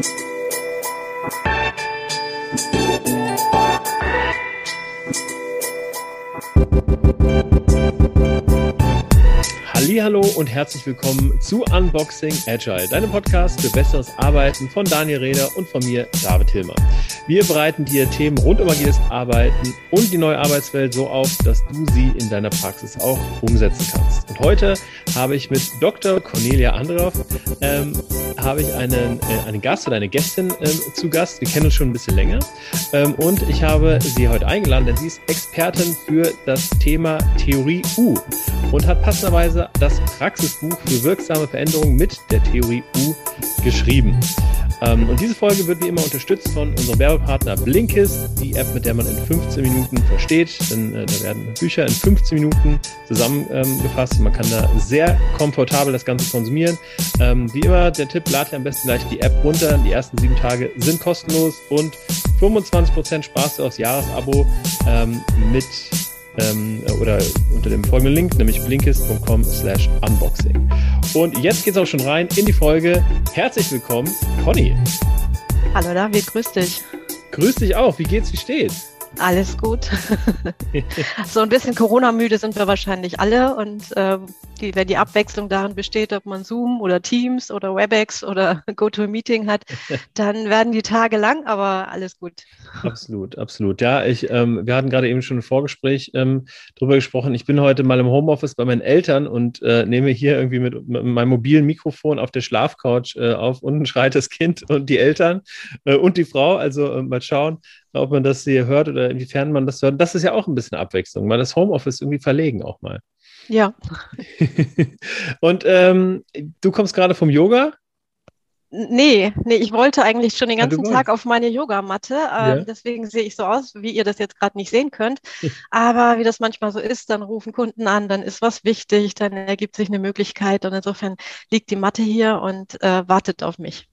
Thank you. Hallo und herzlich willkommen zu Unboxing Agile, deinem Podcast für besseres Arbeiten von Daniel Reder und von mir, David Hillmann. Wir bereiten dir Themen rund um agiles Arbeiten und die neue Arbeitswelt so auf, dass du sie in deiner Praxis auch umsetzen kannst. Und heute habe ich mit Dr. Cornelia Androff ähm, habe ich einen, äh, einen Gast oder eine Gästin ähm, zu Gast. Wir kennen uns schon ein bisschen länger. Ähm, und ich habe sie heute eingeladen, denn sie ist Expertin für das Thema Theorie U und hat passenderweise das Praxisbuch für wirksame Veränderungen mit der Theorie U geschrieben. Ähm, und diese Folge wird wie immer unterstützt von unserem Werbepartner Blinkist, die App, mit der man in 15 Minuten versteht. Denn äh, da werden Bücher in 15 Minuten zusammengefasst. Man kann da sehr komfortabel das Ganze konsumieren. Ähm, wie immer, der Tipp, lad dir am besten gleich die App runter. Die ersten sieben Tage sind kostenlos und 25% Spaß aufs Jahresabo ähm, mit ähm, oder unter dem folgenden Link, nämlich blinkist.com slash unboxing. Und jetzt geht's auch schon rein in die Folge. Herzlich willkommen, Conny. Hallo David, grüß dich. Grüß dich auch. Wie geht's, wie steht's? Alles gut. so ein bisschen Corona-müde sind wir wahrscheinlich alle und äh, die, wenn die Abwechslung darin besteht, ob man Zoom oder Teams oder WebEx oder GoToMeeting hat, dann werden die Tage lang, aber alles gut. Absolut, absolut. Ja, ich, ähm, wir hatten gerade eben schon ein Vorgespräch ähm, drüber gesprochen. Ich bin heute mal im Homeoffice bei meinen Eltern und äh, nehme hier irgendwie mit, mit, meinem mobilen Mikrofon auf der Schlafcouch äh, auf. Unten schreit das Kind und die Eltern äh, und die Frau. Also äh, mal schauen, ob man das hier hört oder inwiefern man das hört. Das ist ja auch ein bisschen Abwechslung, mal das Homeoffice irgendwie verlegen auch mal. Ja. und ähm, du kommst gerade vom Yoga? Nee, nee, ich wollte eigentlich schon den ganzen ja, Tag auf meine Yogamatte. Äh, ja. Deswegen sehe ich so aus, wie ihr das jetzt gerade nicht sehen könnt. Aber wie das manchmal so ist, dann rufen Kunden an, dann ist was wichtig, dann ergibt sich eine Möglichkeit und insofern liegt die Matte hier und äh, wartet auf mich.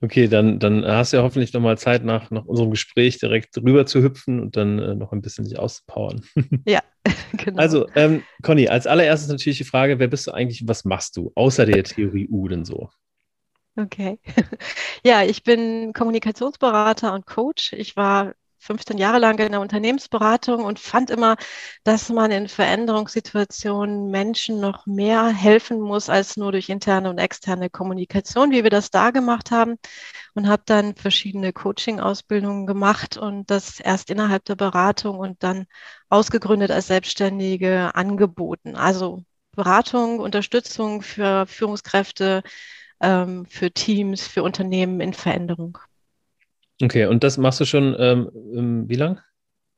Okay, dann, dann hast du ja hoffentlich nochmal Zeit, nach, nach unserem Gespräch direkt rüber zu hüpfen und dann äh, noch ein bisschen sich auszupowern. Ja, genau. Also, ähm, Conny, als allererstes natürlich die Frage, wer bist du eigentlich und was machst du, außer der Theorie U denn so? Okay. Ja, ich bin Kommunikationsberater und Coach. Ich war 15 Jahre lang in der Unternehmensberatung und fand immer, dass man in Veränderungssituationen Menschen noch mehr helfen muss als nur durch interne und externe Kommunikation, wie wir das da gemacht haben. Und habe dann verschiedene Coaching-Ausbildungen gemacht und das erst innerhalb der Beratung und dann ausgegründet als Selbstständige angeboten. Also Beratung, Unterstützung für Führungskräfte, ähm, für Teams, für Unternehmen in Veränderung. Okay, und das machst du schon ähm, wie lang?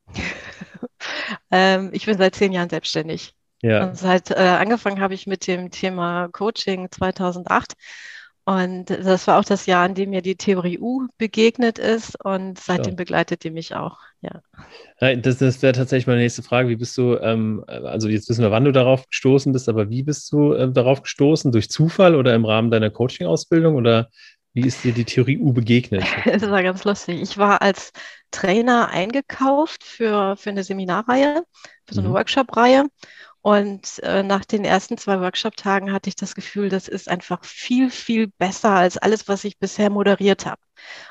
ähm, ich bin seit zehn Jahren selbstständig. Ja. Und seit äh, angefangen habe ich mit dem Thema Coaching 2008. Und das war auch das Jahr, in dem mir die Theorie U begegnet ist. Und seitdem ja. begleitet die mich auch. Ja. Das, das wäre tatsächlich meine nächste Frage. Wie bist du, ähm, also jetzt wissen wir, wann du darauf gestoßen bist, aber wie bist du äh, darauf gestoßen? Durch Zufall oder im Rahmen deiner Coaching-Ausbildung? Oder wie ist dir die Theorie U begegnet? Das war ganz lustig. Ich war als Trainer eingekauft für, für eine Seminarreihe, für so eine mhm. Workshop-Reihe. Und äh, nach den ersten zwei Workshop-Tagen hatte ich das Gefühl, das ist einfach viel, viel besser als alles, was ich bisher moderiert habe.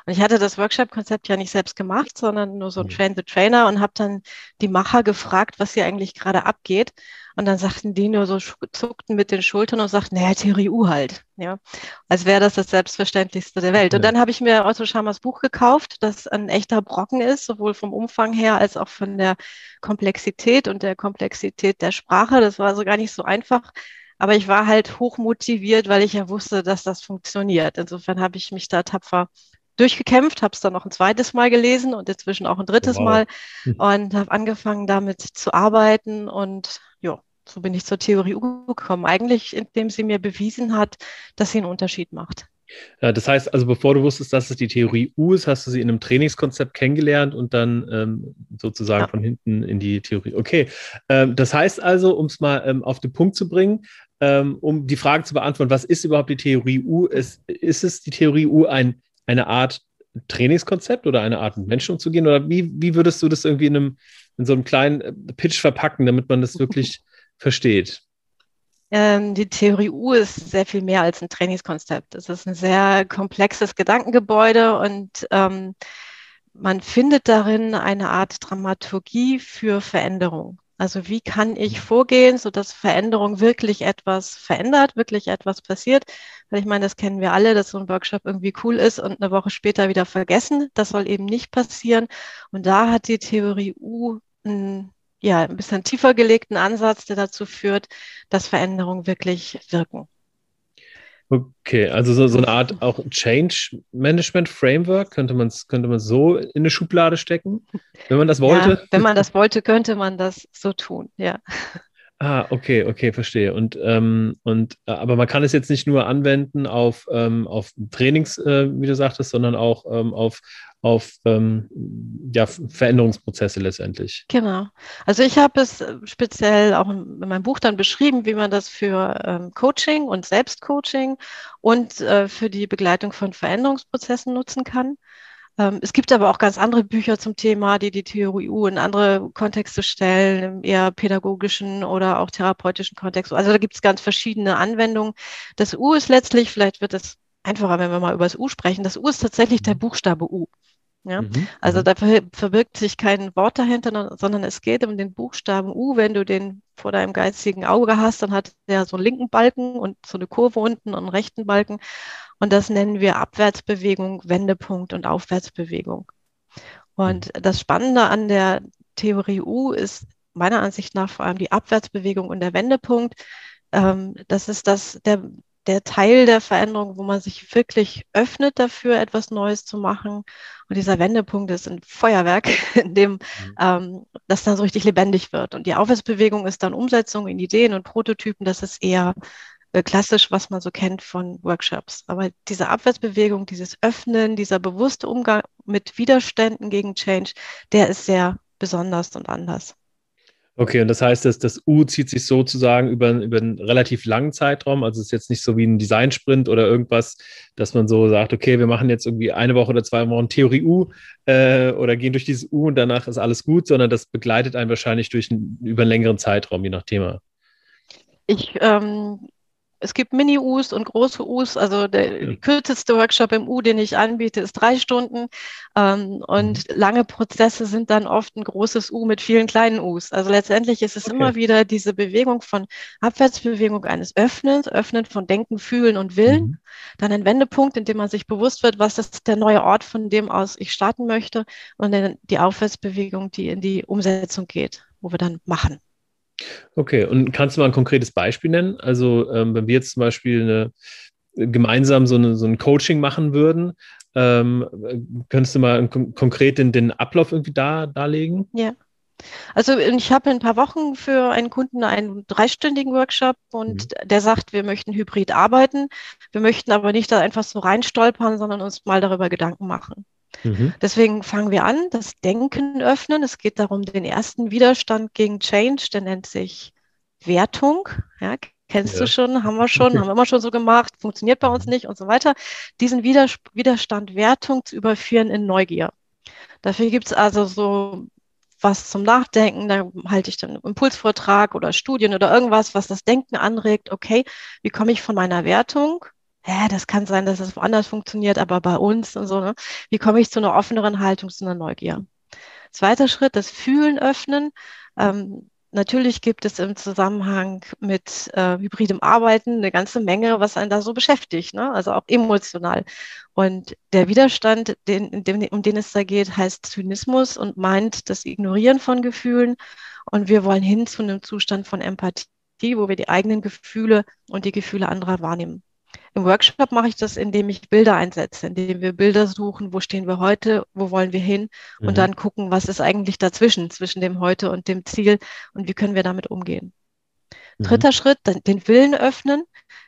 Und ich hatte das Workshop-Konzept ja nicht selbst gemacht, sondern nur so mhm. Train the Trainer und habe dann die Macher gefragt, was hier eigentlich gerade abgeht. Und dann sagten die nur so, zuckten mit den Schultern und sagten, naja, Theorie U halt. Ja, als wäre das das Selbstverständlichste der Welt. Ja. Und dann habe ich mir Otto Schamers Buch gekauft, das ein echter Brocken ist, sowohl vom Umfang her als auch von der Komplexität und der Komplexität der Sprache. Das war so gar nicht so einfach. Aber ich war halt hoch motiviert, weil ich ja wusste, dass das funktioniert. Insofern habe ich mich da tapfer durchgekämpft, habe es dann noch ein zweites Mal gelesen und inzwischen auch ein drittes wow. Mal und habe angefangen damit zu arbeiten und ja, so bin ich zur Theorie U gekommen. Eigentlich, indem sie mir bewiesen hat, dass sie einen Unterschied macht. Ja, das heißt, also bevor du wusstest, dass es die Theorie U ist, hast du sie in einem Trainingskonzept kennengelernt und dann ähm, sozusagen ja. von hinten in die Theorie. Okay, ähm, das heißt also, um es mal ähm, auf den Punkt zu bringen, ähm, um die Frage zu beantworten, was ist überhaupt die Theorie U? Ist, ist es die Theorie U ein, eine Art Trainingskonzept oder eine Art, mit Menschen umzugehen? Oder wie, wie würdest du das irgendwie in, einem, in so einem kleinen Pitch verpacken, damit man das wirklich versteht. Ähm, die Theorie U ist sehr viel mehr als ein Trainingskonzept. Es ist ein sehr komplexes Gedankengebäude und ähm, man findet darin eine Art Dramaturgie für Veränderung. Also wie kann ich mhm. vorgehen, sodass Veränderung wirklich etwas verändert, wirklich etwas passiert? Weil ich meine, das kennen wir alle, dass so ein Workshop irgendwie cool ist und eine Woche später wieder vergessen. Das soll eben nicht passieren. Und da hat die Theorie U ein, ja, ein bisschen tiefer gelegten Ansatz, der dazu führt, dass Veränderungen wirklich wirken. Okay, also so, so eine Art auch Change Management Framework, könnte man es könnte man so in eine Schublade stecken, wenn man das wollte? Ja, wenn man das wollte, könnte man das so tun, ja. Ah, okay, okay, verstehe. Und, ähm, und äh, aber man kann es jetzt nicht nur anwenden auf, ähm, auf Trainings, äh, wie du sagtest, sondern auch ähm, auf, auf ähm, ja, Veränderungsprozesse letztendlich. Genau. Also ich habe es äh, speziell auch in meinem Buch dann beschrieben, wie man das für ähm, Coaching und Selbstcoaching und äh, für die Begleitung von Veränderungsprozessen nutzen kann. Ähm, es gibt aber auch ganz andere Bücher zum Thema, die die Theorie U in andere Kontexte stellen, im eher pädagogischen oder auch therapeutischen Kontext. Also da gibt es ganz verschiedene Anwendungen. Das U ist letztlich, vielleicht wird es einfacher, wenn wir mal über das U sprechen. Das U ist tatsächlich der mhm. Buchstabe U. Ja? Mhm. Also mhm. da verbirgt sich kein Wort dahinter, sondern es geht um den Buchstaben U. Wenn du den vor deinem geistigen Auge hast, dann hat der so einen linken Balken und so eine Kurve unten und einen rechten Balken. Und das nennen wir Abwärtsbewegung, Wendepunkt und Aufwärtsbewegung. Und mhm. das Spannende an der Theorie U ist meiner Ansicht nach vor allem die Abwärtsbewegung und der Wendepunkt. Ähm, das ist das, der, der Teil der Veränderung, wo man sich wirklich öffnet dafür, etwas Neues zu machen. Und dieser Wendepunkt ist ein Feuerwerk, in dem mhm. ähm, das dann so richtig lebendig wird. Und die Aufwärtsbewegung ist dann Umsetzung in Ideen und Prototypen. Das ist eher klassisch, was man so kennt von Workshops. Aber diese Abwärtsbewegung, dieses Öffnen, dieser bewusste Umgang mit Widerständen gegen Change, der ist sehr besonders und anders. Okay, und das heißt, dass das U zieht sich sozusagen über, über einen relativ langen Zeitraum. Also es ist jetzt nicht so wie ein Design-Sprint oder irgendwas, dass man so sagt, okay, wir machen jetzt irgendwie eine Woche oder zwei Wochen Theorie U äh, oder gehen durch dieses U und danach ist alles gut, sondern das begleitet einen wahrscheinlich durch einen, über einen längeren Zeitraum, je nach Thema. Ich ähm, es gibt Mini-Us und große Us. Also der ja. kürzeste Workshop im U, den ich anbiete, ist drei Stunden. Ähm, und mhm. lange Prozesse sind dann oft ein großes U mit vielen kleinen Us. Also letztendlich ist es okay. immer wieder diese Bewegung von Abwärtsbewegung eines Öffnens, Öffnen von Denken, Fühlen und Willen. Mhm. Dann ein Wendepunkt, in dem man sich bewusst wird, was ist der neue Ort, von dem aus ich starten möchte. Und dann die Aufwärtsbewegung, die in die Umsetzung geht, wo wir dann machen. Okay, und kannst du mal ein konkretes Beispiel nennen? Also, ähm, wenn wir jetzt zum Beispiel eine, gemeinsam so, eine, so ein Coaching machen würden, ähm, könntest du mal konkret den, den Ablauf irgendwie da, darlegen? Ja. Also ich habe in ein paar Wochen für einen Kunden einen dreistündigen Workshop und mhm. der sagt, wir möchten hybrid arbeiten. Wir möchten aber nicht da einfach so reinstolpern, sondern uns mal darüber Gedanken machen. Mhm. Deswegen fangen wir an, das Denken öffnen. Es geht darum, den ersten Widerstand gegen Change, der nennt sich Wertung. Ja, kennst ja. du schon, haben wir schon, haben wir immer schon so gemacht, funktioniert bei uns nicht und so weiter. Diesen Widerstand Wertung zu überführen in Neugier. Dafür gibt es also so was zum Nachdenken, da halte ich dann einen Impulsvortrag oder Studien oder irgendwas, was das Denken anregt. Okay, wie komme ich von meiner Wertung hä, das kann sein, dass es woanders funktioniert, aber bei uns und so, ne? Wie komme ich zu einer offeneren Haltung, zu einer Neugier? Zweiter Schritt, das Fühlen öffnen. Ähm, natürlich gibt es im Zusammenhang mit äh, hybridem Arbeiten eine ganze Menge, was einen da so beschäftigt, ne? also auch emotional. Und der Widerstand, den, dem, um den es da geht, heißt Zynismus und meint das Ignorieren von Gefühlen. Und wir wollen hin zu einem Zustand von Empathie, wo wir die eigenen Gefühle und die Gefühle anderer wahrnehmen. Im Workshop mache ich das, indem ich Bilder einsetze, indem wir Bilder suchen, wo stehen wir heute, wo wollen wir hin und mhm. dann gucken, was ist eigentlich dazwischen, zwischen dem Heute und dem Ziel und wie können wir damit umgehen. Mhm. Dritter Schritt, den Willen öffnen,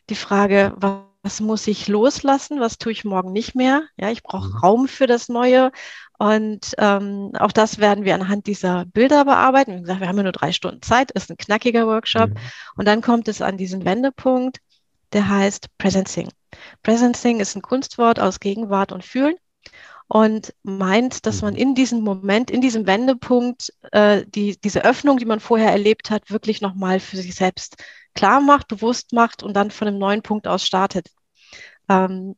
die Frage, was, was muss ich loslassen, was tue ich morgen nicht mehr? Ja, ich brauche mhm. Raum für das Neue und ähm, auch das werden wir anhand dieser Bilder bearbeiten. Wie gesagt, wir haben ja nur drei Stunden Zeit, ist ein knackiger Workshop. Mhm. Und dann kommt es an diesen Wendepunkt, der heißt Presencing. Presencing ist ein Kunstwort aus Gegenwart und Fühlen und meint, dass man mhm. in diesem Moment, in diesem Wendepunkt, äh, die, diese Öffnung, die man vorher erlebt hat, wirklich nochmal für sich selbst klar macht, bewusst macht und dann von einem neuen Punkt aus startet. Ähm,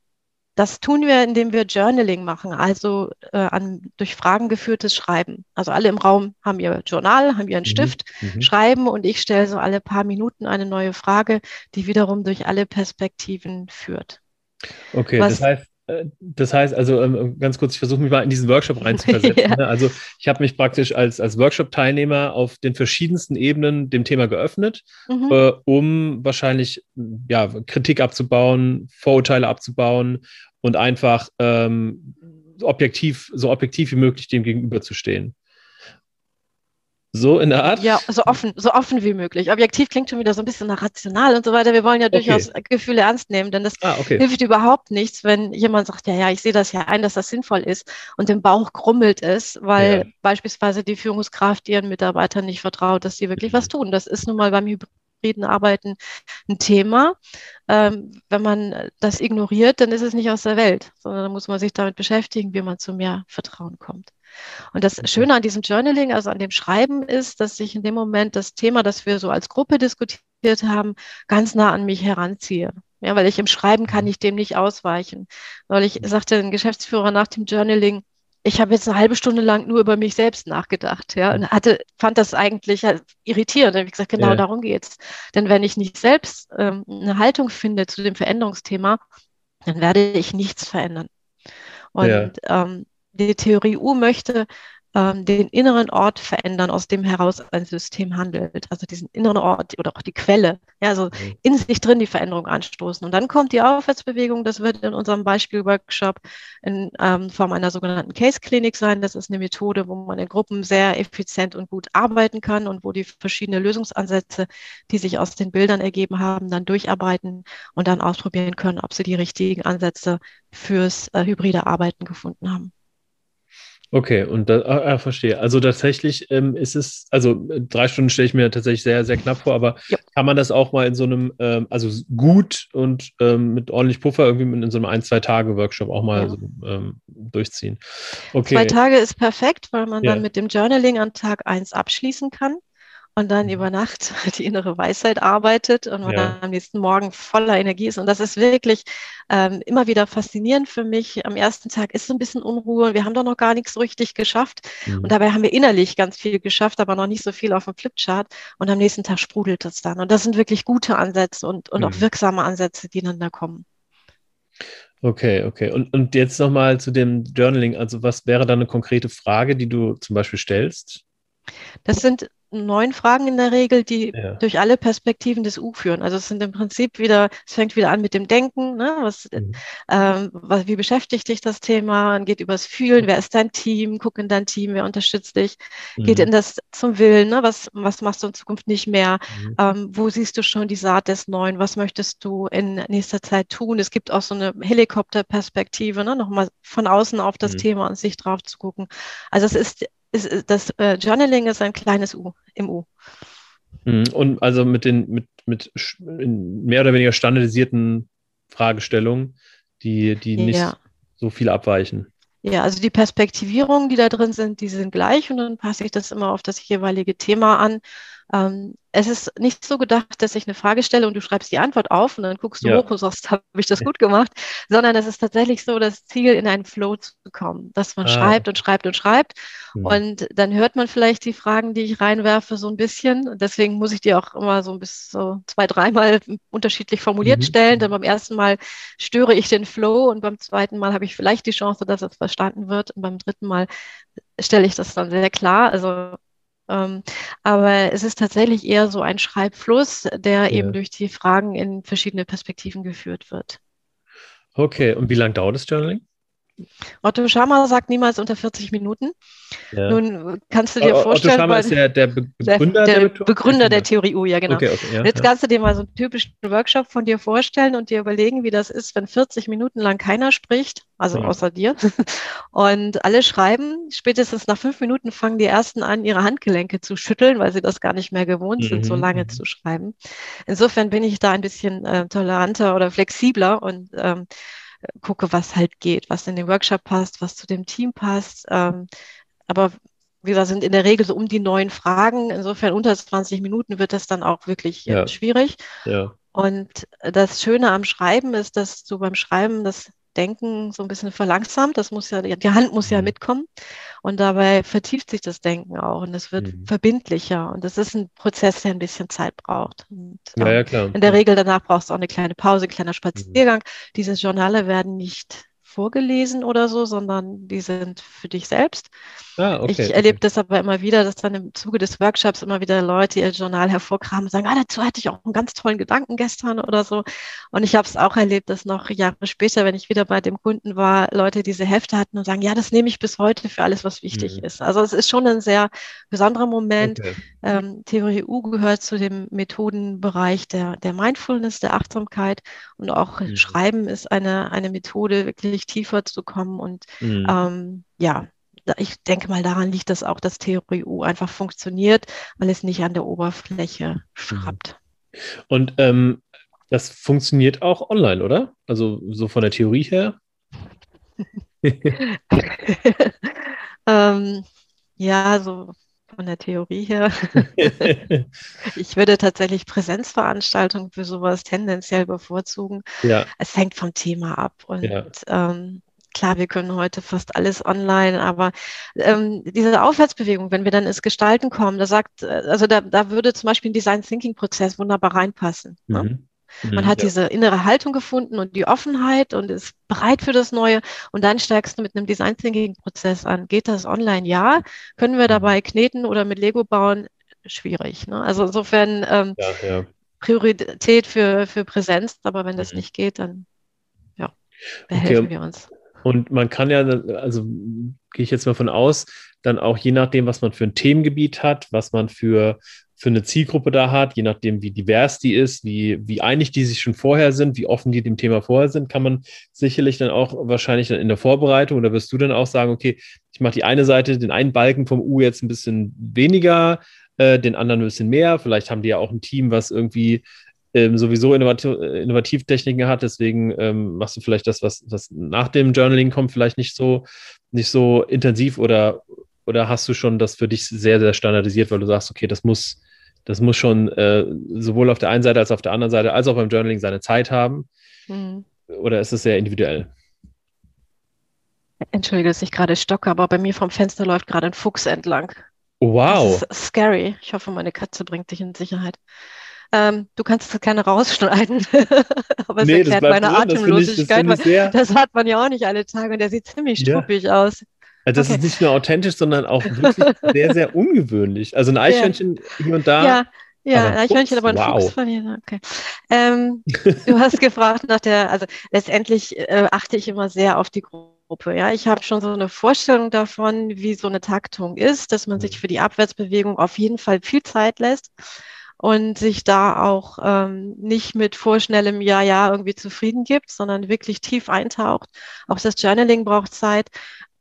das tun wir, indem wir Journaling machen, also äh, an, durch Fragen geführtes Schreiben. Also alle im Raum haben ihr Journal, haben ihren mhm. Stift, mhm. schreiben und ich stelle so alle paar Minuten eine neue Frage, die wiederum durch alle Perspektiven führt. Okay, Was, das heißt, das heißt also ähm, ganz kurz, ich versuche mich mal in diesen Workshop reinzuversetzen. ja. Ne? Also ich habe mich praktisch als, als Workshop-Teilnehmer auf den verschiedensten Ebenen dem Thema geöffnet, mhm. äh, um wahrscheinlich ja, Kritik abzubauen, Vorurteile abzubauen und einfach ähm, objektiv, so objektiv wie möglich dem gegenüberzustehen. So in der Art? Ja, so offen, so offen wie möglich. Objektiv klingt schon wieder so ein bisschen nach rational und so weiter. Wir wollen ja durchaus okay. Gefühle ernst nehmen, denn das ah, okay. hilft überhaupt nichts, wenn jemand sagt, ja, ja, ich sehe das ja ein, dass das sinnvoll ist und im Bauch krummelt es, weil ja. beispielsweise die Führungskraft ihren Mitarbeitern nicht vertraut, dass sie wirklich was tun. Das ist nun mal beim hybriden Arbeiten ein Thema. Ähm, wenn man das ignoriert, dann ist es nicht aus der Welt, sondern dann muss man sich damit beschäftigen, wie man zu mehr Vertrauen kommt. Und das Schöne an diesem Journaling, also an dem Schreiben, ist, dass ich in dem Moment das Thema, das wir so als Gruppe diskutiert haben, ganz nah an mich heranziehe. Ja, weil ich im Schreiben kann mhm. ich dem nicht ausweichen. Weil ich sagte den Geschäftsführer nach dem Journaling, ich habe jetzt eine halbe Stunde lang nur über mich selbst nachgedacht, ja, und hatte, fand das eigentlich irritierend. Da habe ich gesagt, genau ja. darum geht's. Denn wenn ich nicht selbst ähm, eine Haltung finde zu dem Veränderungsthema, dann werde ich nichts verändern. Und ja. ähm, die Theorie U möchte ähm, den inneren Ort verändern, aus dem heraus ein System handelt. Also diesen inneren Ort oder auch die Quelle, ja, also mhm. in sich drin die Veränderung anstoßen. Und dann kommt die Aufwärtsbewegung, das wird in unserem Beispielworkshop in ähm, Form einer sogenannten Case-Klinik sein. Das ist eine Methode, wo man in Gruppen sehr effizient und gut arbeiten kann und wo die verschiedenen Lösungsansätze, die sich aus den Bildern ergeben haben, dann durcharbeiten und dann ausprobieren können, ob sie die richtigen Ansätze fürs äh, hybride Arbeiten gefunden haben. Okay, und da, ah, ah, verstehe. Also tatsächlich ähm, ist es, also äh, drei Stunden stelle ich mir tatsächlich sehr, sehr knapp vor, aber ja. kann man das auch mal in so einem, ähm, also gut und ähm, mit ordentlich Puffer irgendwie in so einem ein, zwei Tage Workshop auch mal ja. so, ähm, durchziehen? Okay. Zwei Tage ist perfekt, weil man ja. dann mit dem Journaling an Tag eins abschließen kann und dann mhm. über Nacht die innere Weisheit arbeitet und man ja. am nächsten Morgen voller Energie ist. Und das ist wirklich ähm, immer wieder faszinierend für mich. Am ersten Tag ist so ein bisschen Unruhe und wir haben doch noch gar nichts so richtig geschafft. Mhm. Und dabei haben wir innerlich ganz viel geschafft, aber noch nicht so viel auf dem Flipchart. Und am nächsten Tag sprudelt es dann. Und das sind wirklich gute Ansätze und, und mhm. auch wirksame Ansätze, die dann da kommen. Okay, okay. Und, und jetzt nochmal zu dem Journaling. Also was wäre da eine konkrete Frage, die du zum Beispiel stellst? Das sind neun Fragen in der Regel, die ja. durch alle Perspektiven des U führen. Also es sind im Prinzip wieder, es fängt wieder an mit dem Denken, ne? was, mhm. ähm, was, wie beschäftigt dich das Thema, geht übers Fühlen, wer ist dein Team, guck in dein Team, wer unterstützt dich, mhm. geht in das zum Willen, ne? was, was machst du in Zukunft nicht mehr, mhm. ähm, wo siehst du schon die Saat des Neuen, was möchtest du in nächster Zeit tun. Es gibt auch so eine Helikopterperspektive, ne? nochmal von außen auf das mhm. Thema und sich drauf zu gucken. Also es ist ist, das äh, Journaling ist ein kleines U im U. Mhm. Und also mit den mit, mit mehr oder weniger standardisierten Fragestellungen, die, die nicht ja. so viel abweichen. Ja, also die Perspektivierungen, die da drin sind, die sind gleich und dann passe ich das immer auf das jeweilige Thema an. Ähm, es ist nicht so gedacht, dass ich eine Frage stelle und du schreibst die Antwort auf und dann guckst du ja. hoch und sagst, habe ich das gut gemacht, sondern es ist tatsächlich so, das Ziel, in einen Flow zu kommen, dass man ah. schreibt und schreibt und schreibt hm. und dann hört man vielleicht die Fragen, die ich reinwerfe, so ein bisschen. Deswegen muss ich die auch immer so ein bisschen so zwei, dreimal unterschiedlich formuliert mhm. stellen. Denn beim ersten Mal störe ich den Flow und beim zweiten Mal habe ich vielleicht die Chance, dass es verstanden wird und beim dritten Mal stelle ich das dann sehr klar. Also aber es ist tatsächlich eher so ein Schreibfluss, der ja. eben durch die Fragen in verschiedene Perspektiven geführt wird. Okay, und wie lange dauert das Journaling? Otto Schama sagt niemals unter 40 Minuten. Ja. Nun kannst du dir vorstellen. Otto Schama ist der, der Begründer der, der, der Begründer der Theorie U, ja genau. Okay, okay, ja, jetzt kannst du dir mal so einen typischen Workshop von dir vorstellen und dir überlegen, wie das ist, wenn 40 Minuten lang keiner spricht, also mhm. außer dir, und alle schreiben. Spätestens nach fünf Minuten fangen die ersten an, ihre Handgelenke zu schütteln, weil sie das gar nicht mehr gewohnt mhm. sind, so lange mhm. zu schreiben. Insofern bin ich da ein bisschen äh, toleranter oder flexibler und ähm, gucke, was halt geht, was in den Workshop passt, was zu dem Team passt. Ähm, aber wie gesagt, sind in der Regel so um die neun Fragen. Insofern unter 20 Minuten wird das dann auch wirklich ja. schwierig. Ja. Und das Schöne am Schreiben ist, dass du beim Schreiben das Denken so ein bisschen verlangsamt. Das muss ja, die Hand muss ja mhm. mitkommen. Und dabei vertieft sich das Denken auch und es wird mhm. verbindlicher. Und das ist ein Prozess, der ein bisschen Zeit braucht. Und, ja, ja, klar. In der Regel danach brauchst du auch eine kleine Pause, ein kleiner mhm. Spaziergang. Mhm. Diese Journale werden nicht vorgelesen oder so, sondern die sind für dich selbst. Ah, okay, ich erlebe okay. das aber immer wieder, dass dann im Zuge des Workshops immer wieder Leute ihr Journal hervorkramen und sagen, ah, dazu hatte ich auch einen ganz tollen Gedanken gestern oder so. Und ich habe es auch erlebt, dass noch Jahre später, wenn ich wieder bei dem Kunden war, Leute diese Hefte hatten und sagen, ja, das nehme ich bis heute für alles, was wichtig mhm. ist. Also es ist schon ein sehr besonderer Moment. Okay. Ähm, Theorie U gehört zu dem Methodenbereich der, der Mindfulness, der Achtsamkeit und auch mhm. Schreiben ist eine, eine Methode, wirklich tiefer zu kommen und mhm. ähm, ja, ich denke mal, daran liegt das auch, dass Theorie U einfach funktioniert, weil es nicht an der Oberfläche schraubt. Und ähm, das funktioniert auch online, oder? Also so von der Theorie her? ähm, ja, so von der Theorie her. ich würde tatsächlich Präsenzveranstaltungen für sowas tendenziell bevorzugen. Ja. Es hängt vom Thema ab. Und ja. ähm, klar, wir können heute fast alles online, aber ähm, diese Aufwärtsbewegung, wenn wir dann ins Gestalten kommen, da sagt, äh, also da, da würde zum Beispiel ein Design Thinking Prozess wunderbar reinpassen. Ne? Mhm. Ne? Man hat ja. diese innere Haltung gefunden und die Offenheit und ist bereit für das Neue. Und dann steigst du mit einem Design Thinking Prozess an. Geht das online? Ja. Können wir dabei mhm. kneten oder mit Lego bauen? Schwierig. Ne? Also insofern ähm, ja, ja. Priorität für, für Präsenz. Aber wenn das mhm. nicht geht, dann ja, behelfen okay. wir uns. Und man kann ja, also gehe ich jetzt mal von aus, dann auch je nachdem, was man für ein Themengebiet hat, was man für, für eine Zielgruppe da hat, je nachdem, wie divers die ist, wie, wie einig die sich schon vorher sind, wie offen die dem Thema vorher sind, kann man sicherlich dann auch wahrscheinlich dann in der Vorbereitung oder wirst du dann auch sagen, okay, ich mache die eine Seite, den einen Balken vom U jetzt ein bisschen weniger, äh, den anderen ein bisschen mehr. Vielleicht haben die ja auch ein Team, was irgendwie ähm, sowieso Innovativ Innovativtechniken hat. Deswegen ähm, machst du vielleicht das, was, was nach dem Journaling kommt, vielleicht nicht so, nicht so intensiv oder, oder hast du schon das für dich sehr, sehr standardisiert, weil du sagst, okay, das muss, das muss schon äh, sowohl auf der einen Seite als auch auf der anderen Seite, als auch beim Journaling seine Zeit haben? Mhm. Oder ist es sehr individuell? Entschuldige, dass ich gerade stocke, aber bei mir vom Fenster läuft gerade ein Fuchs entlang. wow. Das ist scary. Ich hoffe, meine Katze bringt dich in Sicherheit. Ähm, du kannst es gerne rausschneiden, aber es nee, erklärt meine drin. Atemlosigkeit. Das, ich, das, das, hat man ja auch nicht alle Tage und der sieht ziemlich struppig ja. aus. Also das okay. ist nicht nur authentisch, sondern auch wirklich sehr, sehr ungewöhnlich. Also ein Eichhörnchen ja. hier und da. Ja. Ja, ein Eichhörnchen, aber ein wow. Fuchs von dir. Okay. Ähm, du hast gefragt nach der, also letztendlich äh, achte ich immer sehr auf die Gruppe. Ja, ich habe schon so eine Vorstellung davon, wie so eine Taktung ist, dass man sich mhm. für die Abwärtsbewegung auf jeden Fall viel Zeit lässt und sich da auch ähm, nicht mit vorschnellem Ja, ja irgendwie zufrieden gibt, sondern wirklich tief eintaucht. Auch das Journaling braucht Zeit.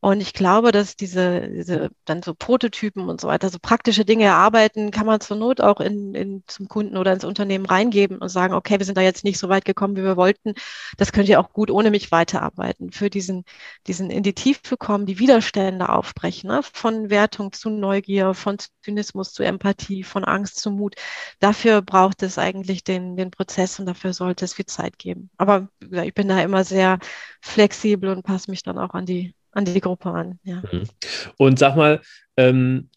Und ich glaube, dass diese, diese dann so Prototypen und so weiter, so praktische Dinge erarbeiten, kann man zur Not auch in, in zum Kunden oder ins Unternehmen reingeben und sagen, okay, wir sind da jetzt nicht so weit gekommen, wie wir wollten. Das könnt ihr auch gut ohne mich weiterarbeiten. Für diesen, diesen in die Tiefe kommen, die Widerstände aufbrechen, ne? von Wertung zu Neugier, von Zynismus zu Empathie, von Angst zu Mut. Dafür braucht es eigentlich den, den Prozess und dafür sollte es viel Zeit geben. Aber ich bin da immer sehr flexibel und passe mich dann auch an die an die Gruppe an. Ja. Mhm. Und sag mal, ähm,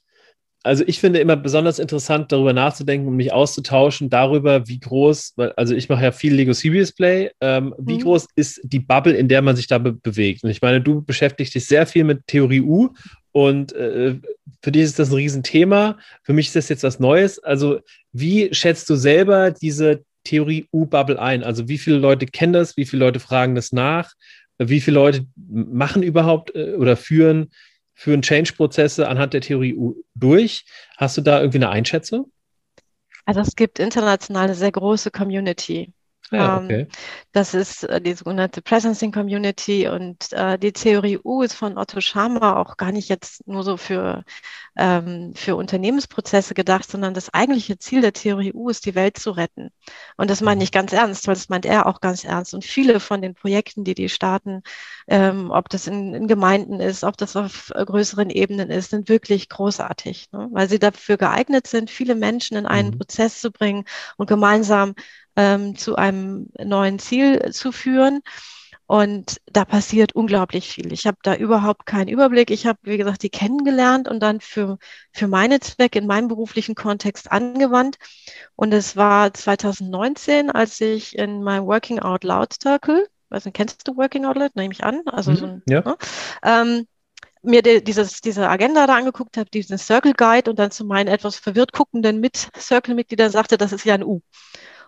also ich finde immer besonders interessant, darüber nachzudenken und mich auszutauschen, darüber, wie groß, weil, also ich mache ja viel Lego Serious Play, ähm, wie mhm. groß ist die Bubble, in der man sich da be bewegt? Und ich meine, du beschäftigst dich sehr viel mit Theorie U und äh, für dich ist das ein Riesenthema. Für mich ist das jetzt was Neues. Also, wie schätzt du selber diese Theorie U-Bubble ein? Also, wie viele Leute kennen das? Wie viele Leute fragen das nach? Wie viele Leute machen überhaupt äh, oder führen, führen Change-Prozesse anhand der Theorie durch? Hast du da irgendwie eine Einschätzung? Also es gibt international eine sehr große Community. Ja, okay. ähm, das ist äh, die sogenannte Presencing Community und äh, die Theorie U ist von Otto Schama auch gar nicht jetzt nur so für, ähm, für Unternehmensprozesse gedacht, sondern das eigentliche Ziel der Theorie U ist, die Welt zu retten. Und das meine mhm. ich ganz ernst, weil das meint er auch ganz ernst. Und viele von den Projekten, die die starten, ähm, ob das in, in, Gemeinden ist, ob das auf äh, größeren Ebenen ist, sind wirklich großartig, ne? weil sie dafür geeignet sind, viele Menschen in einen mhm. Prozess zu bringen und gemeinsam ähm, zu einem neuen Ziel zu führen. Und da passiert unglaublich viel. Ich habe da überhaupt keinen Überblick. Ich habe, wie gesagt, die kennengelernt und dann für, für meine Zwecke in meinem beruflichen Kontext angewandt. Und es war 2019, als ich in meinem Working Out Loud Circle, weiß nicht, kennst du Working Out Loud? Nehme ich an. Also mhm, so ein, ja. ne? ähm, mir die, dieses, diese Agenda da angeguckt habe, diesen Circle Guide und dann zu meinen etwas verwirrt guckenden Mit-Circle-Mitgliedern sagte, das ist ja ein U.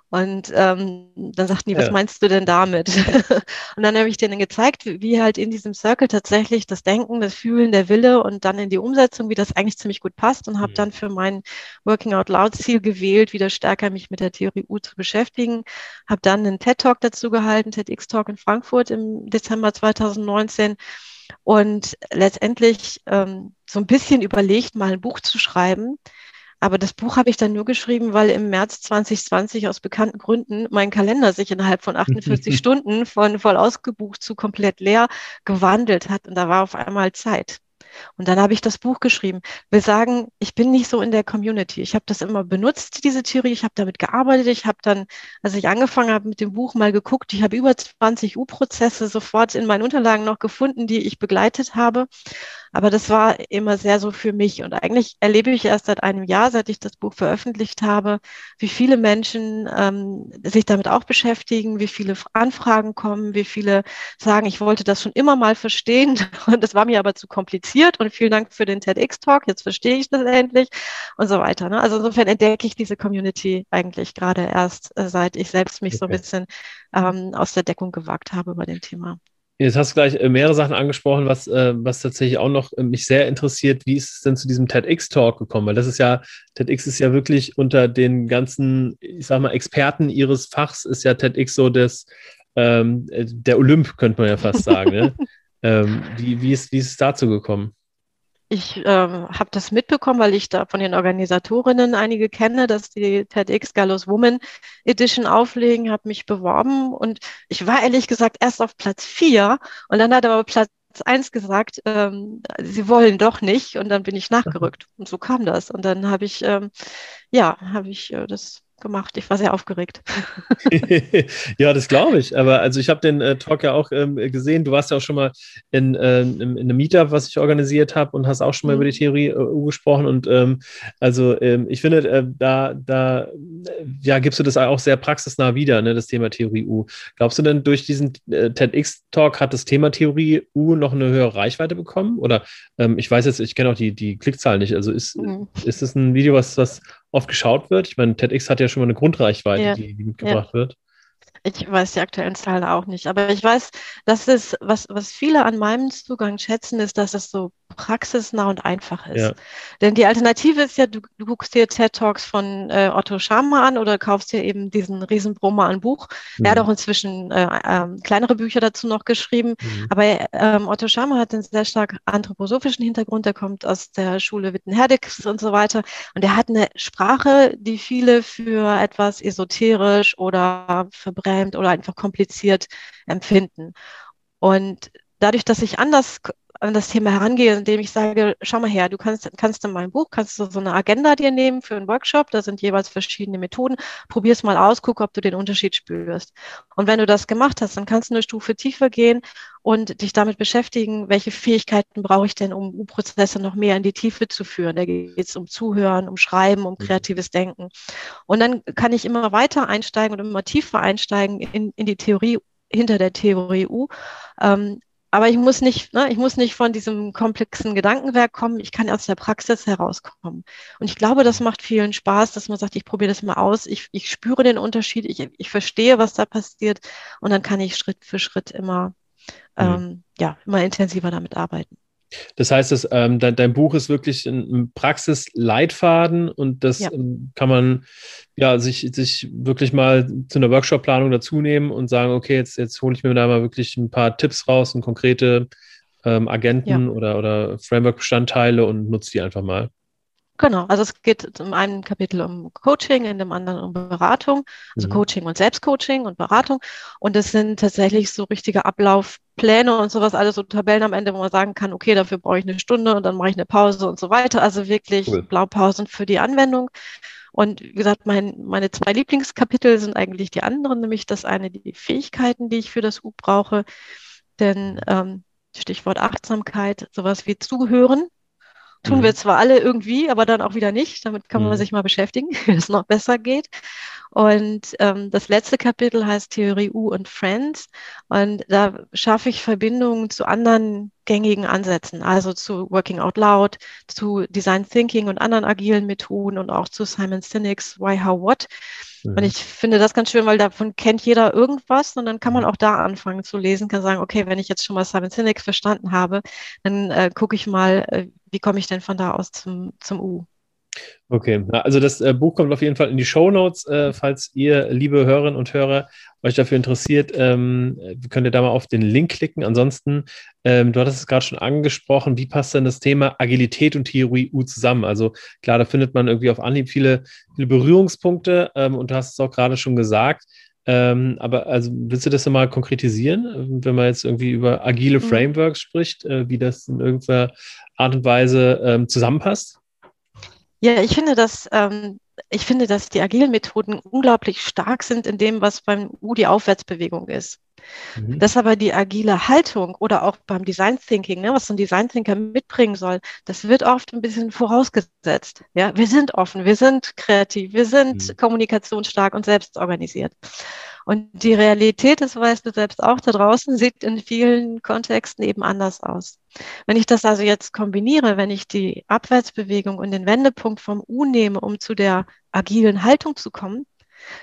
Und ähm, dann sagten die, was ja. meinst du denn damit? und dann habe ich denen gezeigt, wie, wie, halt in diesem Circle tatsächlich das Denken, das Fühlen, der Wille und dann in die Umsetzung, wie das eigentlich ziemlich gut passt und habe mhm. dann für mein Working Out Loud Ziel gewählt, wieder stärker mich mit der Theorie U zu beschäftigen. Habe dann einen TED Talk dazu gehalten, TEDx Talk in Frankfurt im Dezember 2019 und letztendlich ähm, so ein bisschen überlegt, mal ein Buch zu schreiben, aber das Buch habe ich dann nur geschrieben, weil im März 2020 aus bekannten Gründen mein Kalender sich innerhalb von 48 Stunden von voll ausgebucht zu komplett leer gewandelt hat. Und da war auf einmal Zeit. Und dann habe ich das Buch geschrieben. Wir sagen, ich bin nicht so in der Community. Ich habe das immer benutzt, diese Theorie. Ich habe damit gearbeitet. Ich habe dann, als ich angefangen habe mit dem Buch, mal geguckt. Ich habe über 20 U-Prozesse sofort in meinen Unterlagen noch gefunden, die ich begleitet habe. Aber das war immer sehr so für mich. Und eigentlich erlebe ich erst seit einem Jahr, seit ich das Buch veröffentlicht habe, wie viele Menschen ähm, sich damit auch beschäftigen, wie viele Anfragen kommen, wie viele sagen, ich wollte das schon immer mal verstehen und das war mir aber zu kompliziert. Und vielen Dank für den TEDx-Talk, jetzt verstehe ich das endlich und so weiter. Ne? Also insofern entdecke ich diese Community eigentlich gerade erst, äh, seit ich selbst mich okay. so ein bisschen ähm, aus der Deckung gewagt habe über dem Thema. Jetzt hast du gleich äh, mehrere Sachen angesprochen, was, äh, was tatsächlich auch noch äh, mich sehr interessiert. Wie ist es denn zu diesem TEDx-Talk gekommen? Weil das ist ja, TEDx ist ja wirklich unter den ganzen, ich sag mal, Experten ihres Fachs ist ja TEDx so das, ähm, der Olymp, könnte man ja fast sagen. ne? ähm, wie, wie, ist, wie ist es dazu gekommen? Ich äh, habe das mitbekommen, weil ich da von den Organisatorinnen einige kenne, dass die TEDx Gallows Woman Edition auflegen, habe mich beworben und ich war ehrlich gesagt erst auf Platz vier und dann hat aber Platz eins gesagt, ähm, sie wollen doch nicht und dann bin ich nachgerückt. Und so kam das. Und dann habe ich ähm, ja habe ich äh, das gemacht. Ich war sehr aufgeregt. ja, das glaube ich. Aber also ich habe den äh, Talk ja auch ähm, gesehen. Du warst ja auch schon mal in, äh, in, in einem Meetup, was ich organisiert habe und hast auch schon mal mhm. über die Theorie äh, gesprochen. Und ähm, also ähm, ich finde, äh, da, da ja, gibst du das auch sehr praxisnah wieder, ne, das Thema Theorie U. Glaubst du denn, durch diesen äh, TEDx-Talk hat das Thema Theorie U noch eine höhere Reichweite bekommen? Oder ähm, ich weiß jetzt, ich kenne auch die, die Klickzahlen nicht. Also ist, mhm. ist das ein Video, was, was oft geschaut wird? Ich meine, TEDx hat ja schon mal eine Grundreichweite, ja. die, die, mitgebracht ja. wird. Ich weiß die aktuellen Zahlen auch nicht, aber ich weiß, dass es, was, was viele an meinem Zugang schätzen, ist, dass es so praxisnah und einfach ist. Ja. Denn die Alternative ist ja, du, du guckst dir TED Talks von äh, Otto Scharmer an oder kaufst dir eben diesen Riesenbrummer an Buch. Mhm. Er hat auch inzwischen äh, äh, kleinere Bücher dazu noch geschrieben. Mhm. Aber ähm, Otto Scharmer hat einen sehr stark anthroposophischen Hintergrund. Der kommt aus der Schule Witten-Herdecks und so weiter. Und er hat eine Sprache, die viele für etwas esoterisch oder verbrämt oder einfach kompliziert empfinden. Und dadurch, dass ich anders an das Thema herangehe, indem ich sage, schau mal her, du kannst, kannst in meinem Buch, kannst du so eine Agenda dir nehmen für einen Workshop, da sind jeweils verschiedene Methoden, probier es mal aus, guck, ob du den Unterschied spürst. Und wenn du das gemacht hast, dann kannst du eine Stufe tiefer gehen und dich damit beschäftigen, welche Fähigkeiten brauche ich denn, um U-Prozesse noch mehr in die Tiefe zu führen. Da geht es um Zuhören, um Schreiben, um mhm. kreatives Denken. Und dann kann ich immer weiter einsteigen und immer tiefer einsteigen in, in die Theorie hinter der Theorie U. Ähm, aber ich muss nicht, ne, ich muss nicht von diesem komplexen Gedankenwerk kommen. Ich kann aus der Praxis herauskommen. Und ich glaube, das macht vielen Spaß, dass man sagt, ich probiere das mal aus. Ich, ich spüre den Unterschied. Ich, ich verstehe, was da passiert. Und dann kann ich Schritt für Schritt immer, mhm. ähm, ja, immer intensiver damit arbeiten. Das heißt, dass, ähm, dein, dein, Buch ist wirklich ein, Praxisleitfaden und das ja. ähm, kann man ja sich, sich wirklich mal zu einer Workshop-Planung dazu nehmen und sagen, okay, jetzt, jetzt hole ich mir da mal wirklich ein paar Tipps raus und konkrete ähm, Agenten ja. oder, oder Framework-Bestandteile und nutze die einfach mal. Genau, also es geht im einen Kapitel um Coaching, in dem anderen um Beratung, also mhm. Coaching und Selbstcoaching und Beratung. Und es sind tatsächlich so richtige Ablaufpläne und sowas, alles so Tabellen am Ende, wo man sagen kann, okay, dafür brauche ich eine Stunde und dann mache ich eine Pause und so weiter. Also wirklich cool. Blaupausen für die Anwendung. Und wie gesagt, mein, meine zwei Lieblingskapitel sind eigentlich die anderen, nämlich das eine, die Fähigkeiten, die ich für das U brauche. Denn ähm, Stichwort Achtsamkeit, sowas wie Zuhören Tun mhm. wir zwar alle irgendwie, aber dann auch wieder nicht. Damit kann man mhm. sich mal beschäftigen, wie es noch besser geht. Und ähm, das letzte Kapitel heißt Theorie U und Friends. Und da schaffe ich Verbindungen zu anderen gängigen Ansätzen, also zu Working Out Loud, zu Design Thinking und anderen agilen Methoden und auch zu Simon Sinek's Why, How, What. Mhm. Und ich finde das ganz schön, weil davon kennt jeder irgendwas und dann kann man mhm. auch da anfangen zu lesen, kann sagen, okay, wenn ich jetzt schon mal Simon Sinek verstanden habe, dann äh, gucke ich mal, äh, wie komme ich denn von da aus zum, zum U. Okay, also das äh, Buch kommt auf jeden Fall in die Show Notes, äh, falls ihr, liebe Hörerinnen und Hörer, euch dafür interessiert, ähm, könnt ihr da mal auf den Link klicken. Ansonsten, ähm, du hattest es gerade schon angesprochen, wie passt denn das Thema Agilität und Theorie U zusammen? Also klar, da findet man irgendwie auf Anhieb viele, viele Berührungspunkte ähm, und du hast es auch gerade schon gesagt. Ähm, aber also willst du das mal konkretisieren, wenn man jetzt irgendwie über agile mhm. Frameworks spricht, äh, wie das in irgendeiner Art und Weise ähm, zusammenpasst? Ja, ich finde, dass ähm, ich finde, dass die agilen Methoden unglaublich stark sind in dem, was beim U die Aufwärtsbewegung ist. Mhm. Dass aber die agile Haltung oder auch beim Design Thinking, ne, was so ein Design Thinker mitbringen soll, das wird oft ein bisschen vorausgesetzt. Ja, wir sind offen, wir sind kreativ, wir sind mhm. kommunikationsstark und selbstorganisiert. Und die Realität, das weißt du selbst auch da draußen, sieht in vielen Kontexten eben anders aus. Wenn ich das also jetzt kombiniere, wenn ich die Abwärtsbewegung und den Wendepunkt vom U nehme, um zu der agilen Haltung zu kommen,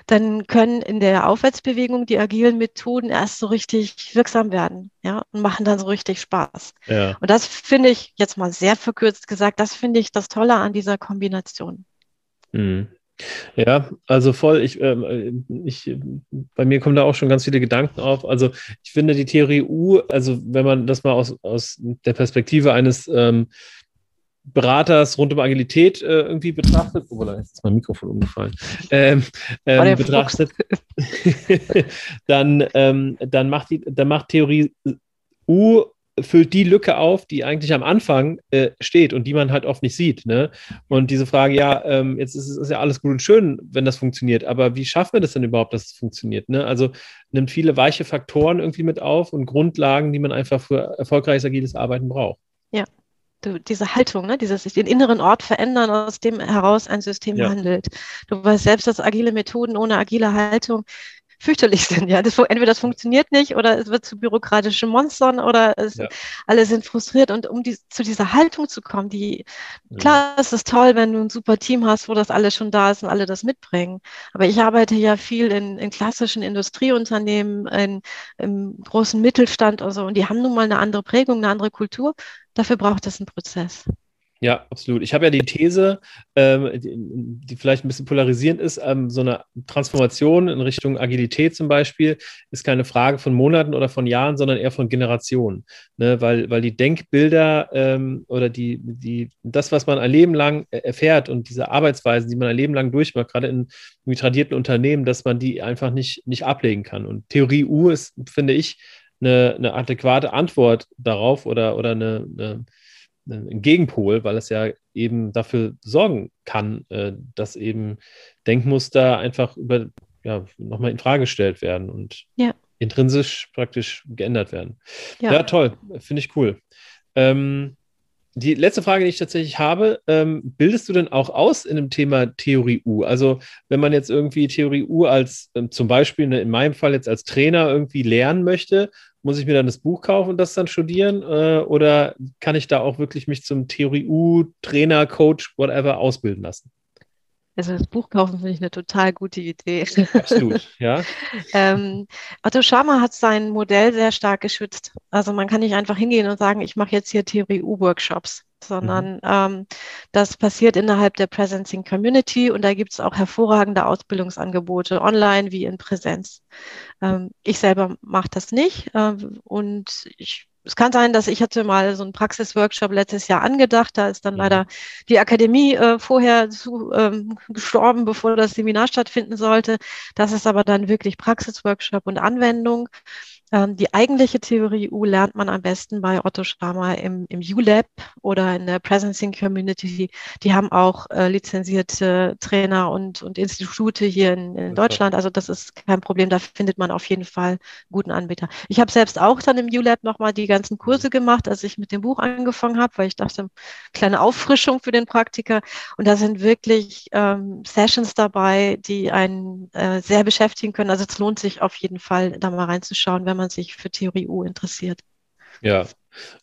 dann können in der Aufwärtsbewegung die agilen Methoden erst so richtig wirksam werden, ja, und machen dann so richtig Spaß. Ja. Und das finde ich jetzt mal sehr verkürzt gesagt, das finde ich das Tolle an dieser Kombination. Mhm. Ja, also voll. Ich, äh, ich, bei mir kommen da auch schon ganz viele Gedanken auf. Also ich finde die Theorie U, also wenn man das mal aus, aus der Perspektive eines ähm, Beraters rund um Agilität äh, irgendwie betrachtet, obwohl da ist mein Mikrofon umgefallen, ähm, ähm, betrachtet, dann, ähm, dann, macht die, dann macht Theorie U füllt die Lücke auf, die eigentlich am Anfang äh, steht und die man halt oft nicht sieht. Ne? Und diese Frage, ja, ähm, jetzt ist es ja alles gut und schön, wenn das funktioniert, aber wie schaffen wir das denn überhaupt, dass es funktioniert? Ne? Also nimmt viele weiche Faktoren irgendwie mit auf und Grundlagen, die man einfach für erfolgreiches agiles Arbeiten braucht. Ja. Du, diese Haltung, ne? dieses den inneren Ort verändern, aus dem heraus ein System ja. handelt. Du weißt selbst, dass agile Methoden ohne agile Haltung fürchterlich sind. Ja, das, entweder das funktioniert nicht oder es wird zu bürokratischen Monstern oder es, ja. alle sind frustriert. Und um die, zu dieser Haltung zu kommen, die ja. klar, es ist toll, wenn du ein super Team hast, wo das alles schon da ist und alle das mitbringen. Aber ich arbeite ja viel in, in klassischen Industrieunternehmen, in, im großen Mittelstand und so, und die haben nun mal eine andere Prägung, eine andere Kultur. Dafür braucht es einen Prozess. Ja, absolut. Ich habe ja die These, ähm, die, die, vielleicht ein bisschen polarisierend ist, ähm, so eine Transformation in Richtung Agilität zum Beispiel ist keine Frage von Monaten oder von Jahren, sondern eher von Generationen. Ne? Weil, weil die Denkbilder ähm, oder die, die, das, was man ein Leben lang erfährt und diese Arbeitsweisen, die man ein Leben lang durchmacht, gerade in, in tradierten Unternehmen, dass man die einfach nicht, nicht ablegen kann. Und Theorie U ist, finde ich, eine, eine adäquate Antwort darauf oder, oder eine, eine ein Gegenpol, weil es ja eben dafür sorgen kann, äh, dass eben Denkmuster einfach über, ja, nochmal in Frage gestellt werden und ja. intrinsisch praktisch geändert werden. Ja, ja toll, finde ich cool. Ähm, die letzte Frage, die ich tatsächlich habe, ähm, bildest du denn auch aus in dem Thema Theorie U? Also wenn man jetzt irgendwie Theorie U als ähm, zum Beispiel ne, in meinem Fall jetzt als Trainer irgendwie lernen möchte muss ich mir dann das Buch kaufen und das dann studieren? Äh, oder kann ich da auch wirklich mich zum Theorie-U, Trainer, Coach, whatever ausbilden lassen? Also das Buch kaufen finde ich eine total gute Idee. Absolut, ja. ähm, Otto Schama hat sein Modell sehr stark geschützt. Also man kann nicht einfach hingehen und sagen, ich mache jetzt hier Theorie-U-Workshops, sondern mhm. ähm, das passiert innerhalb der Presencing Community und da gibt es auch hervorragende Ausbildungsangebote, online wie in Präsenz. Ähm, ich selber mache das nicht äh, und ich es kann sein, dass ich hatte mal so einen Praxisworkshop letztes Jahr angedacht. Da ist dann mhm. leider die Akademie äh, vorher zu, ähm, gestorben, bevor das Seminar stattfinden sollte. Das ist aber dann wirklich Praxisworkshop und Anwendung. Ähm, die eigentliche Theorie U lernt man am besten bei Otto Schramer im, im U-Lab oder in der Presencing Community. Die haben auch äh, lizenzierte Trainer und, und Institute hier in, in Deutschland. Also das ist kein Problem. Da findet man auf jeden Fall guten Anbieter. Ich habe selbst auch dann im U-Lab nochmal die ganzen Kurse gemacht, als ich mit dem Buch angefangen habe, weil ich dachte, kleine Auffrischung für den Praktiker. Und da sind wirklich ähm, Sessions dabei, die einen äh, sehr beschäftigen können. Also es lohnt sich auf jeden Fall, da mal reinzuschauen, wenn man man sich für Theorie U interessiert. Ja,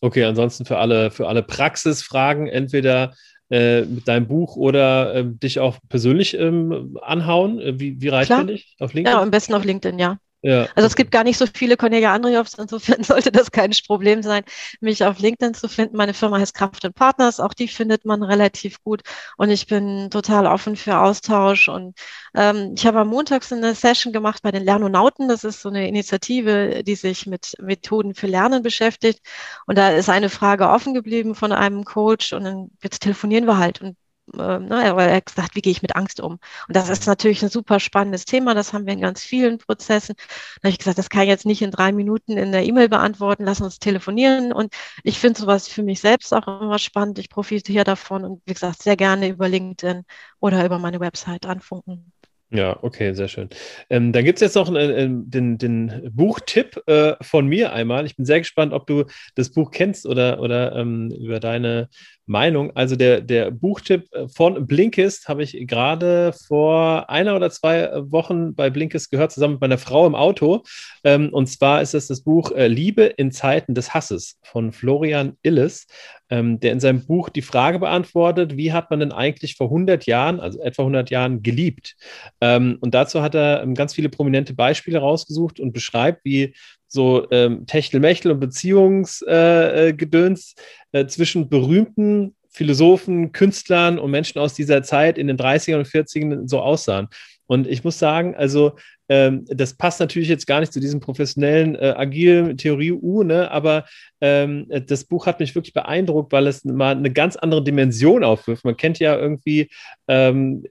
okay, ansonsten für alle, für alle Praxisfragen entweder äh, mit deinem Buch oder äh, dich auch persönlich ähm, anhauen. Äh, wie, wie reicht Klar. dich auf LinkedIn? Ja, am besten auf LinkedIn, ja. Ja, also es gibt gar nicht so viele Cornelia Andriovs, insofern sollte das kein Problem sein, mich auf LinkedIn zu finden. Meine Firma heißt Kraft und Partners, auch die findet man relativ gut und ich bin total offen für Austausch und ähm, ich habe am Montags eine Session gemacht bei den Lernonauten, das ist so eine Initiative, die sich mit Methoden für Lernen beschäftigt und da ist eine Frage offen geblieben von einem Coach und dann jetzt telefonieren wir halt und äh, ne, er hat gesagt, wie gehe ich mit Angst um? Und das ist natürlich ein super spannendes Thema, das haben wir in ganz vielen Prozessen. Da habe ich gesagt, das kann ich jetzt nicht in drei Minuten in der E-Mail beantworten, lass uns telefonieren. Und ich finde sowas für mich selbst auch immer spannend. Ich profitiere davon und wie gesagt, sehr gerne über LinkedIn oder über meine Website anfunken. Ja, okay, sehr schön. Ähm, dann gibt es jetzt noch einen, den, den Buchtipp äh, von mir einmal. Ich bin sehr gespannt, ob du das Buch kennst oder, oder ähm, über deine Meinung. Also der, der Buchtipp äh, von Blinkist habe ich gerade vor einer oder zwei Wochen bei Blinkist gehört, zusammen mit meiner Frau im Auto. Ähm, und zwar ist es das Buch äh, Liebe in Zeiten des Hasses von Florian Illes, ähm, der in seinem Buch die Frage beantwortet, wie hat man denn eigentlich vor 100 Jahren, also etwa 100 Jahren, geliebt? Ähm, und dazu hat er ganz viele prominente Beispiele rausgesucht und beschreibt, wie so ähm, Techtelmechtel und Beziehungsgedöns äh, äh, zwischen berühmten Philosophen, Künstlern und Menschen aus dieser Zeit in den 30ern und 40ern so aussahen. Und ich muss sagen, also ähm, das passt natürlich jetzt gar nicht zu diesem professionellen, äh, agilen Theorie-U, ne? aber ähm, das Buch hat mich wirklich beeindruckt, weil es mal eine ganz andere Dimension aufwirft. Man kennt ja irgendwie ähm,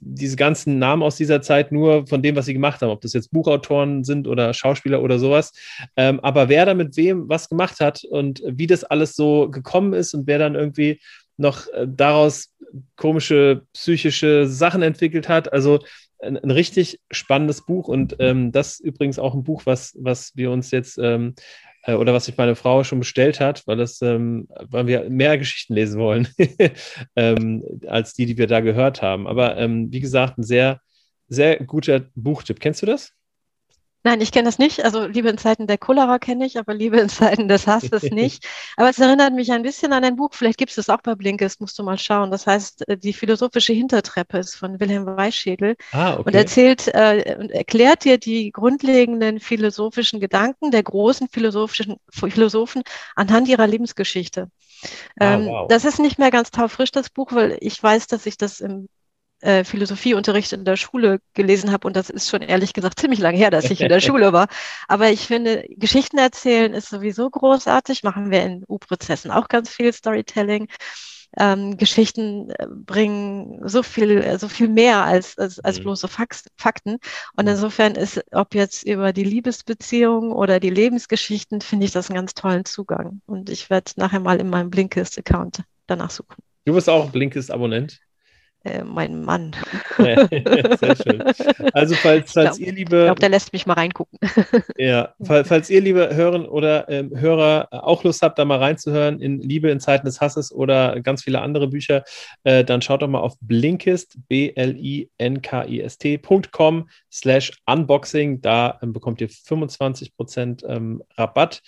diese ganzen Namen aus dieser Zeit nur von dem, was sie gemacht haben, ob das jetzt Buchautoren sind oder Schauspieler oder sowas. Ähm, aber wer da mit wem was gemacht hat und wie das alles so gekommen ist und wer dann irgendwie noch äh, daraus komische psychische Sachen entwickelt hat. Also ein, ein richtig spannendes Buch und ähm, das übrigens auch ein Buch, was, was wir uns jetzt ähm, äh, oder was sich meine Frau schon bestellt hat, weil, das, ähm, weil wir mehr Geschichten lesen wollen ähm, als die, die wir da gehört haben. Aber ähm, wie gesagt, ein sehr, sehr guter Buchtipp. Kennst du das? Nein, ich kenne das nicht. Also Liebe in Zeiten der Cholera kenne ich, aber Liebe in Zeiten des Hasses nicht. aber es erinnert mich ein bisschen an ein Buch, vielleicht gibt es es auch bei Blinkes, musst du mal schauen. Das heißt, äh, die philosophische Hintertreppe ist von Wilhelm Weißschädel ah, okay. und erzählt äh, und erklärt dir die grundlegenden philosophischen Gedanken der großen philosophischen Philosophen anhand ihrer Lebensgeschichte. Ah, ähm, wow. Das ist nicht mehr ganz taufrisch, das Buch, weil ich weiß, dass ich das im äh, Philosophieunterricht in der Schule gelesen habe. Und das ist schon ehrlich gesagt ziemlich lange her, dass ich in der Schule war. Aber ich finde, Geschichten erzählen ist sowieso großartig. Machen wir in U-Prozessen auch ganz viel Storytelling. Ähm, Geschichten äh, bringen so viel, äh, so viel mehr als, als, als mhm. bloße Fakten. Und mhm. insofern ist, ob jetzt über die Liebesbeziehung oder die Lebensgeschichten, finde ich das einen ganz tollen Zugang. Und ich werde nachher mal in meinem Blinkist-Account danach suchen. Du bist auch Blinkist-Abonnent? Äh, mein Mann. Sehr schön. Also falls, falls glaub, ihr liebe... Ich glaube, der lässt mich mal reingucken. ja, falls, falls ihr liebe Hörer oder ähm, Hörer auch Lust habt, da mal reinzuhören in Liebe in Zeiten des Hasses oder ganz viele andere Bücher, äh, dann schaut doch mal auf blinkist, b-l-i-n-k-i-s-t.com slash unboxing. Da ähm, bekommt ihr 25% ähm, Rabatt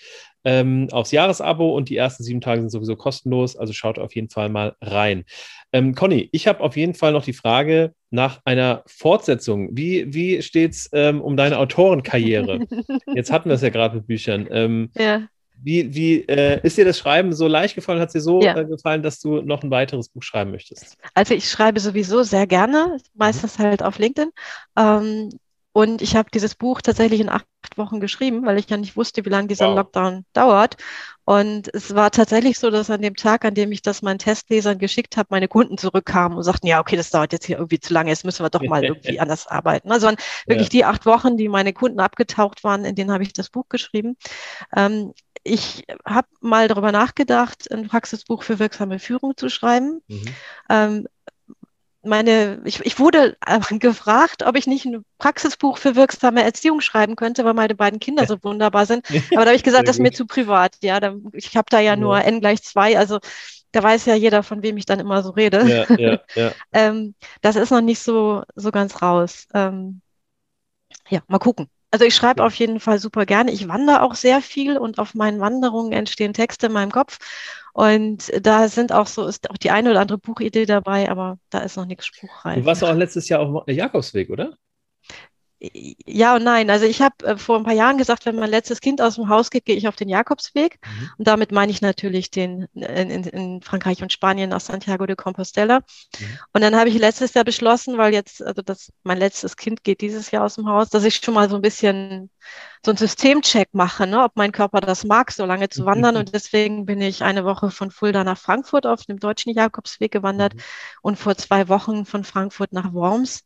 ähm, aufs Jahresabo und die ersten sieben Tage sind sowieso kostenlos. Also schaut auf jeden Fall mal rein. Ähm, Conny, ich habe auf jeden Fall noch die Frage nach einer Fortsetzung. Wie, wie steht es ähm, um deine Autorenkarriere? Jetzt hatten wir es ja gerade mit Büchern. Ähm, ja. Wie, wie äh, ist dir das Schreiben so leicht gefallen? Hat es dir so ja. äh, gefallen, dass du noch ein weiteres Buch schreiben möchtest? Also ich schreibe sowieso sehr gerne, meistens halt auf LinkedIn. Ähm, und ich habe dieses Buch tatsächlich in acht Wochen geschrieben, weil ich ja nicht wusste, wie lange dieser wow. Lockdown dauert. Und es war tatsächlich so, dass an dem Tag, an dem ich das meinen Testlesern geschickt habe, meine Kunden zurückkamen und sagten, ja, okay, das dauert jetzt hier irgendwie zu lange, jetzt müssen wir doch mal irgendwie anders arbeiten. Also wirklich ja. die acht Wochen, die meine Kunden abgetaucht waren, in denen habe ich das Buch geschrieben. Ähm, ich habe mal darüber nachgedacht, ein Praxisbuch für wirksame Führung zu schreiben. Mhm. Ähm, meine, ich, ich wurde gefragt, ob ich nicht ein Praxisbuch für wirksame Erziehung schreiben könnte, weil meine beiden Kinder so wunderbar sind. Aber da habe ich gesagt, das ist mir zu privat. Ja, da, ich habe da ja, ja nur n gleich zwei, also da weiß ja jeder, von wem ich dann immer so rede. Ja, ja, ja. ähm, das ist noch nicht so, so ganz raus. Ähm, ja, mal gucken. Also ich schreibe auf jeden Fall super gerne. Ich wandere auch sehr viel und auf meinen Wanderungen entstehen Texte in meinem Kopf. Und da sind auch so, ist auch die eine oder andere Buchidee dabei, aber da ist noch nichts spruchreif. Du warst auch letztes Jahr auf dem Jakobsweg, oder? Ja und nein. Also ich habe äh, vor ein paar Jahren gesagt, wenn mein letztes Kind aus dem Haus geht, gehe ich auf den Jakobsweg. Mhm. Und damit meine ich natürlich den in, in, in, Frankreich und Spanien nach Santiago de Compostela. Mhm. Und dann habe ich letztes Jahr beschlossen, weil jetzt, also das, mein letztes Kind geht dieses Jahr aus dem Haus, dass ich schon mal so ein bisschen so einen Systemcheck mache, ne, ob mein Körper das mag, so lange zu wandern. Und deswegen bin ich eine Woche von Fulda nach Frankfurt auf dem deutschen Jakobsweg gewandert mhm. und vor zwei Wochen von Frankfurt nach Worms.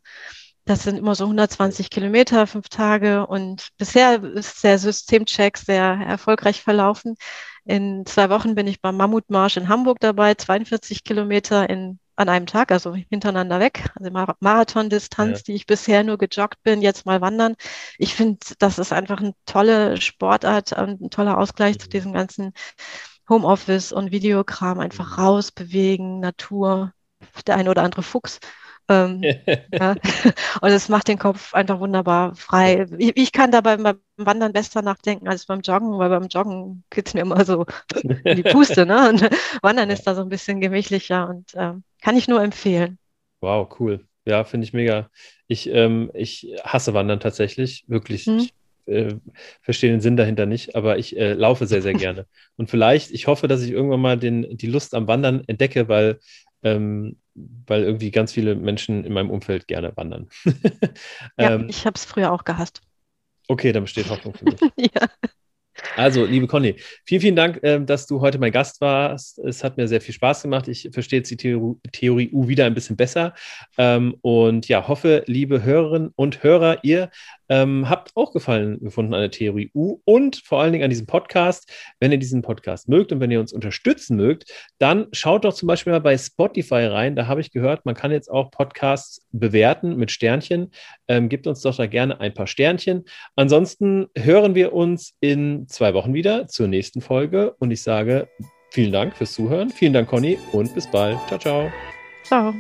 Das sind immer so 120 Kilometer, fünf Tage und bisher ist der Systemcheck sehr erfolgreich verlaufen. In zwei Wochen bin ich beim Mammutmarsch in Hamburg dabei, 42 Kilometer in, an einem Tag, also hintereinander weg. Also Marathondistanz, ja. die ich bisher nur gejoggt bin, jetzt mal wandern. Ich finde, das ist einfach eine tolle Sportart und ein toller Ausgleich mhm. zu diesem ganzen Homeoffice und Videokram. Einfach mhm. raus, bewegen, Natur, der eine oder andere Fuchs ähm, ja. Und es macht den Kopf einfach wunderbar frei. Ich, ich, kann dabei beim Wandern besser nachdenken als beim Joggen, weil beim Joggen geht es mir immer so in die Puste. Ne? Und Wandern ist da so ein bisschen gemächlicher und ähm, kann ich nur empfehlen. Wow, cool. Ja, finde ich mega. Ich, ähm, ich hasse Wandern tatsächlich, wirklich. Hm. Ich äh, verstehe den Sinn dahinter nicht, aber ich äh, laufe sehr, sehr gerne. Und vielleicht, ich hoffe, dass ich irgendwann mal den, die Lust am Wandern entdecke, weil ähm, weil irgendwie ganz viele Menschen in meinem Umfeld gerne wandern. ja, ähm, ich habe es früher auch gehasst. Okay, dann besteht Hoffnung für mich. ja. Also, liebe Conny, vielen, vielen Dank, äh, dass du heute mein Gast warst. Es hat mir sehr viel Spaß gemacht. Ich verstehe jetzt die Theorie, Theorie U wieder ein bisschen besser. Ähm, und ja, hoffe, liebe Hörerinnen und Hörer, ihr ähm, habt auch Gefallen gefunden an der Theorie U und vor allen Dingen an diesem Podcast. Wenn ihr diesen Podcast mögt und wenn ihr uns unterstützen mögt, dann schaut doch zum Beispiel mal bei Spotify rein. Da habe ich gehört, man kann jetzt auch Podcasts bewerten mit Sternchen. Ähm, gebt uns doch da gerne ein paar Sternchen. Ansonsten hören wir uns in zwei Wochen wieder zur nächsten Folge und ich sage vielen Dank fürs Zuhören. Vielen Dank, Conny, und bis bald. Ciao, ciao. Ciao.